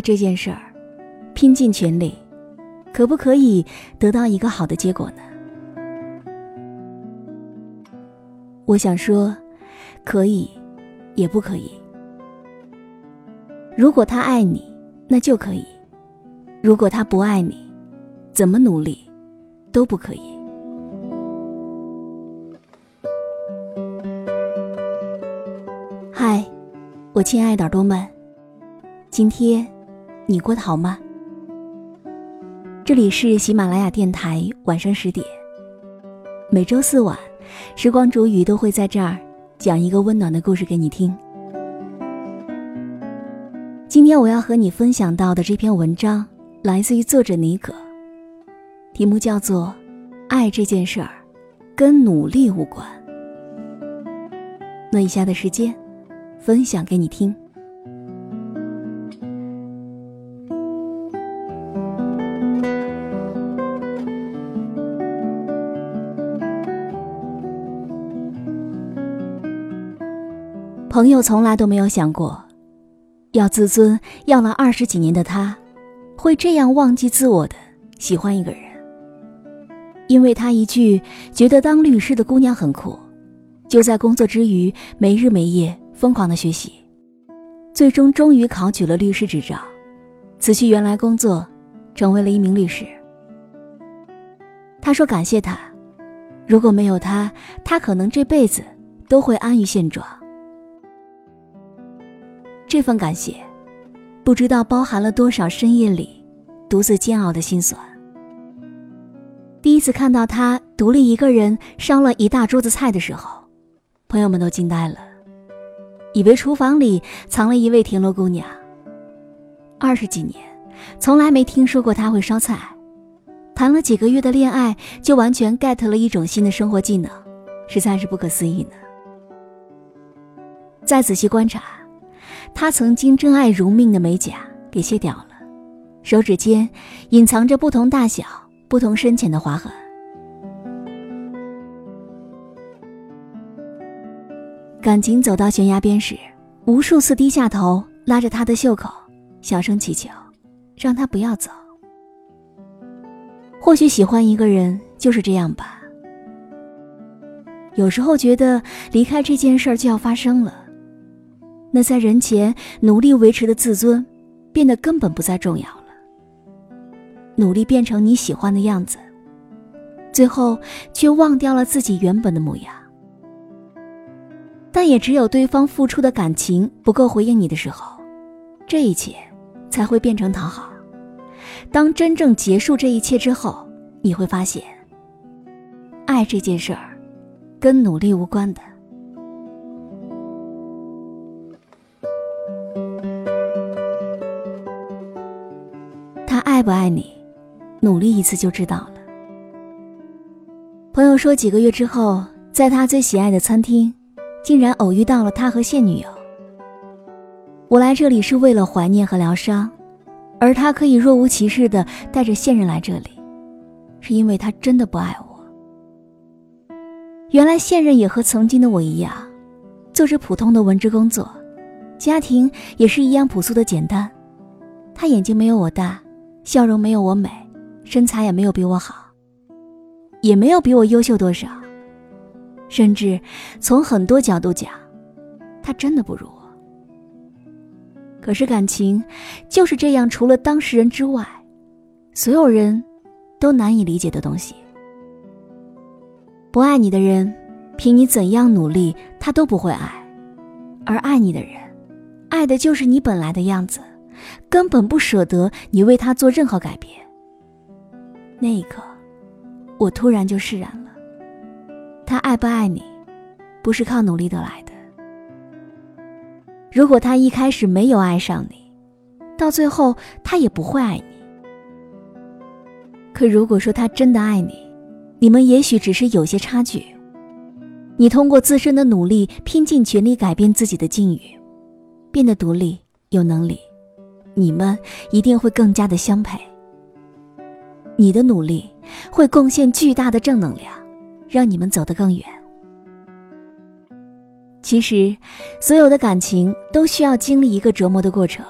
：“这件事儿，拼尽全力，可不可以得到一个好的结果呢？”我想说，可以，也不可以。如果他爱你，那就可以；如果他不爱你，怎么努力都不可以。嗨，我亲爱的耳朵们，今天你过得好吗？这里是喜马拉雅电台，晚上十点，每周四晚。时光煮雨都会在这儿讲一个温暖的故事给你听。今天我要和你分享到的这篇文章来自于作者尼可，题目叫做《爱这件事儿跟努力无关》。那以下的时间，分享给你听。朋友从来都没有想过，要自尊要了二十几年的他，会这样忘记自我的喜欢一个人。因为他一句觉得当律师的姑娘很酷，就在工作之余没日没夜疯狂的学习，最终终于考取了律师执照，辞去原来工作，成为了一名律师。他说感谢他，如果没有他，他可能这辈子都会安于现状。这份感谢，不知道包含了多少深夜里独自煎熬的心酸。第一次看到他独立一个人烧了一大桌子菜的时候，朋友们都惊呆了，以为厨房里藏了一位田螺姑娘。二十几年，从来没听说过他会烧菜，谈了几个月的恋爱就完全 get 了一种新的生活技能，实在是不可思议呢。再仔细观察。他曾经珍爱如命的美甲给卸掉了，手指间隐藏着不同大小、不同深浅的划痕。感情走到悬崖边时，无数次低下头拉着他的袖口，小声祈求，让他不要走。或许喜欢一个人就是这样吧。有时候觉得离开这件事就要发生了。那在人前努力维持的自尊，变得根本不再重要了。努力变成你喜欢的样子，最后却忘掉了自己原本的模样。但也只有对方付出的感情不够回应你的时候，这一切才会变成讨好。当真正结束这一切之后，你会发现，爱这件事儿，跟努力无关的。爱不爱你，努力一次就知道了。朋友说，几个月之后，在他最喜爱的餐厅，竟然偶遇到了他和现女友。我来这里是为了怀念和疗伤，而他可以若无其事的带着现任来这里，是因为他真的不爱我。原来现任也和曾经的我一样，做着普通的文职工作，家庭也是一样朴素的简单。他眼睛没有我大。笑容没有我美，身材也没有比我好，也没有比我优秀多少。甚至从很多角度讲，他真的不如我。可是感情就是这样，除了当事人之外，所有人都难以理解的东西。不爱你的人，凭你怎样努力，他都不会爱；而爱你的人，爱的就是你本来的样子。根本不舍得你为他做任何改变。那一刻，我突然就释然了。他爱不爱你，不是靠努力得来的。如果他一开始没有爱上你，到最后他也不会爱你。可如果说他真的爱你，你们也许只是有些差距。你通过自身的努力，拼尽全力改变自己的境遇，变得独立有能力。你们一定会更加的相配。你的努力会贡献巨大的正能量，让你们走得更远。其实，所有的感情都需要经历一个折磨的过程。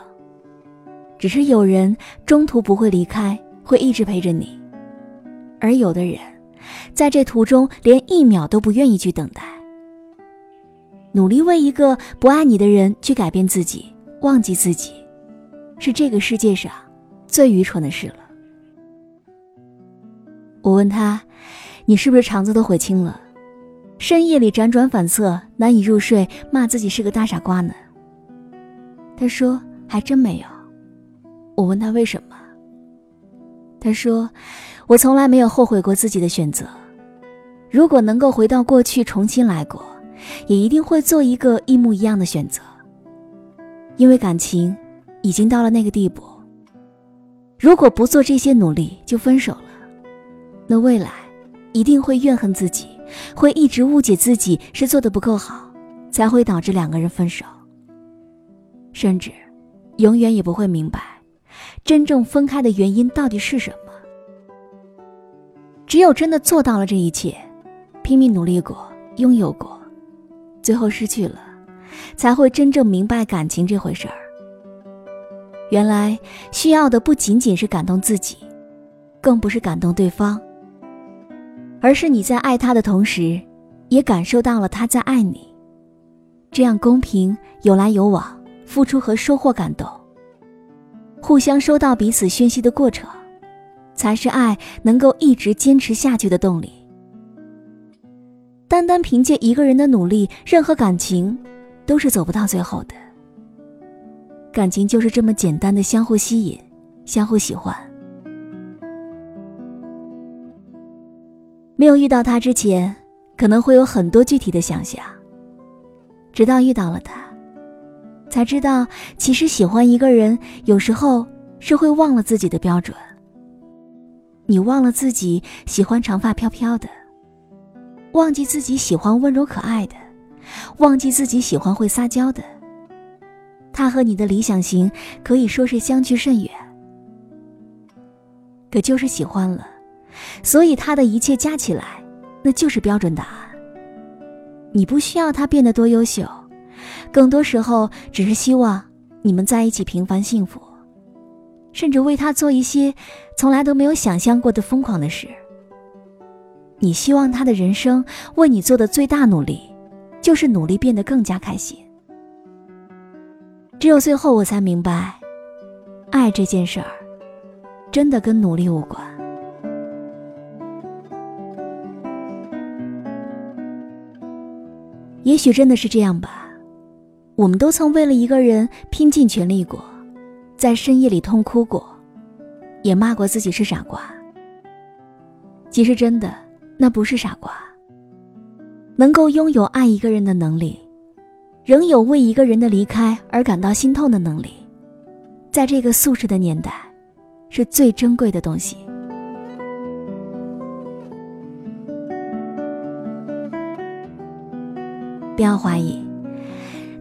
只是有人中途不会离开，会一直陪着你；而有的人，在这途中连一秒都不愿意去等待。努力为一个不爱你的人去改变自己，忘记自己，是这个世界上最愚蠢的事了。我问他：“你是不是肠子都悔青了？深夜里辗转反侧，难以入睡，骂自己是个大傻瓜呢？”他说：“还真没有。”我问他为什么，他说：“我从来没有后悔过自己的选择。如果能够回到过去重新来过，也一定会做一个一模一样的选择。因为感情已经到了那个地步，如果不做这些努力就分手了，那未来一定会怨恨自己，会一直误解自己是做的不够好，才会导致两个人分手。甚至，永远也不会明白。”真正分开的原因到底是什么？只有真的做到了这一切，拼命努力过，拥有过，最后失去了，才会真正明白感情这回事儿。原来需要的不仅仅是感动自己，更不是感动对方，而是你在爱他的同时，也感受到了他在爱你。这样公平，有来有往，付出和收获感动。互相收到彼此讯息的过程，才是爱能够一直坚持下去的动力。单单凭借一个人的努力，任何感情都是走不到最后的。感情就是这么简单的相互吸引、相互喜欢。没有遇到他之前，可能会有很多具体的想象，直到遇到了他。才知道，其实喜欢一个人，有时候是会忘了自己的标准。你忘了自己喜欢长发飘飘的，忘记自己喜欢温柔可爱的，忘记自己喜欢会撒娇的。他和你的理想型可以说是相距甚远，可就是喜欢了，所以他的一切加起来，那就是标准答案。你不需要他变得多优秀。更多时候，只是希望你们在一起平凡幸福，甚至为他做一些从来都没有想象过的疯狂的事。你希望他的人生为你做的最大努力，就是努力变得更加开心。只有最后，我才明白，爱这件事儿，真的跟努力无关。也许真的是这样吧。我们都曾为了一个人拼尽全力过，在深夜里痛哭过，也骂过自己是傻瓜。其实真的，那不是傻瓜。能够拥有爱一个人的能力，仍有为一个人的离开而感到心痛的能力，在这个速食的年代，是最珍贵的东西。不要怀疑。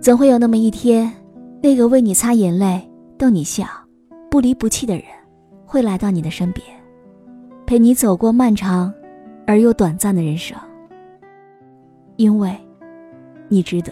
总会有那么一天，那个为你擦眼泪、逗你笑、不离不弃的人，会来到你的身边，陪你走过漫长而又短暂的人生。因为，你值得。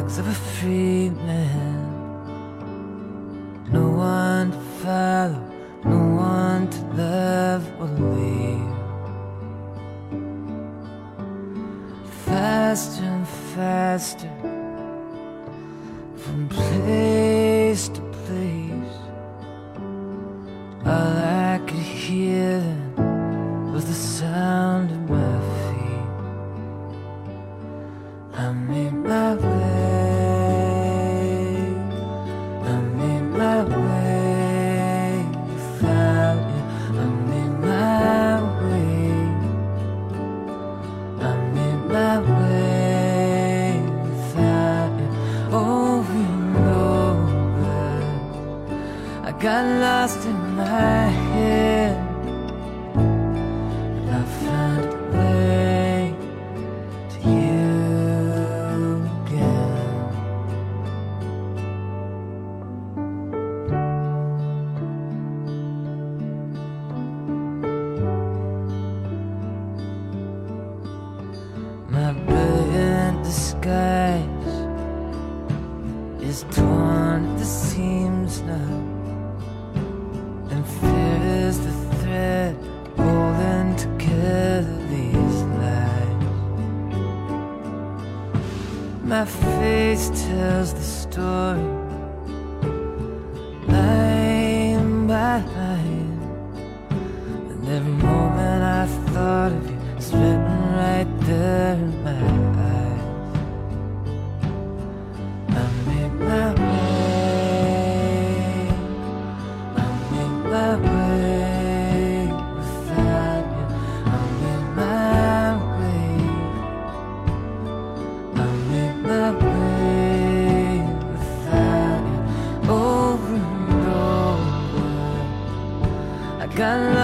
legs of a free man. No one to follow, no one to love or leave. Faster and faster. Got lost in my head. And I found a way to you again. My brilliant disguise is torn at the seams now, fear is the thread holding together these lies. My face tells the story, line by line, 干。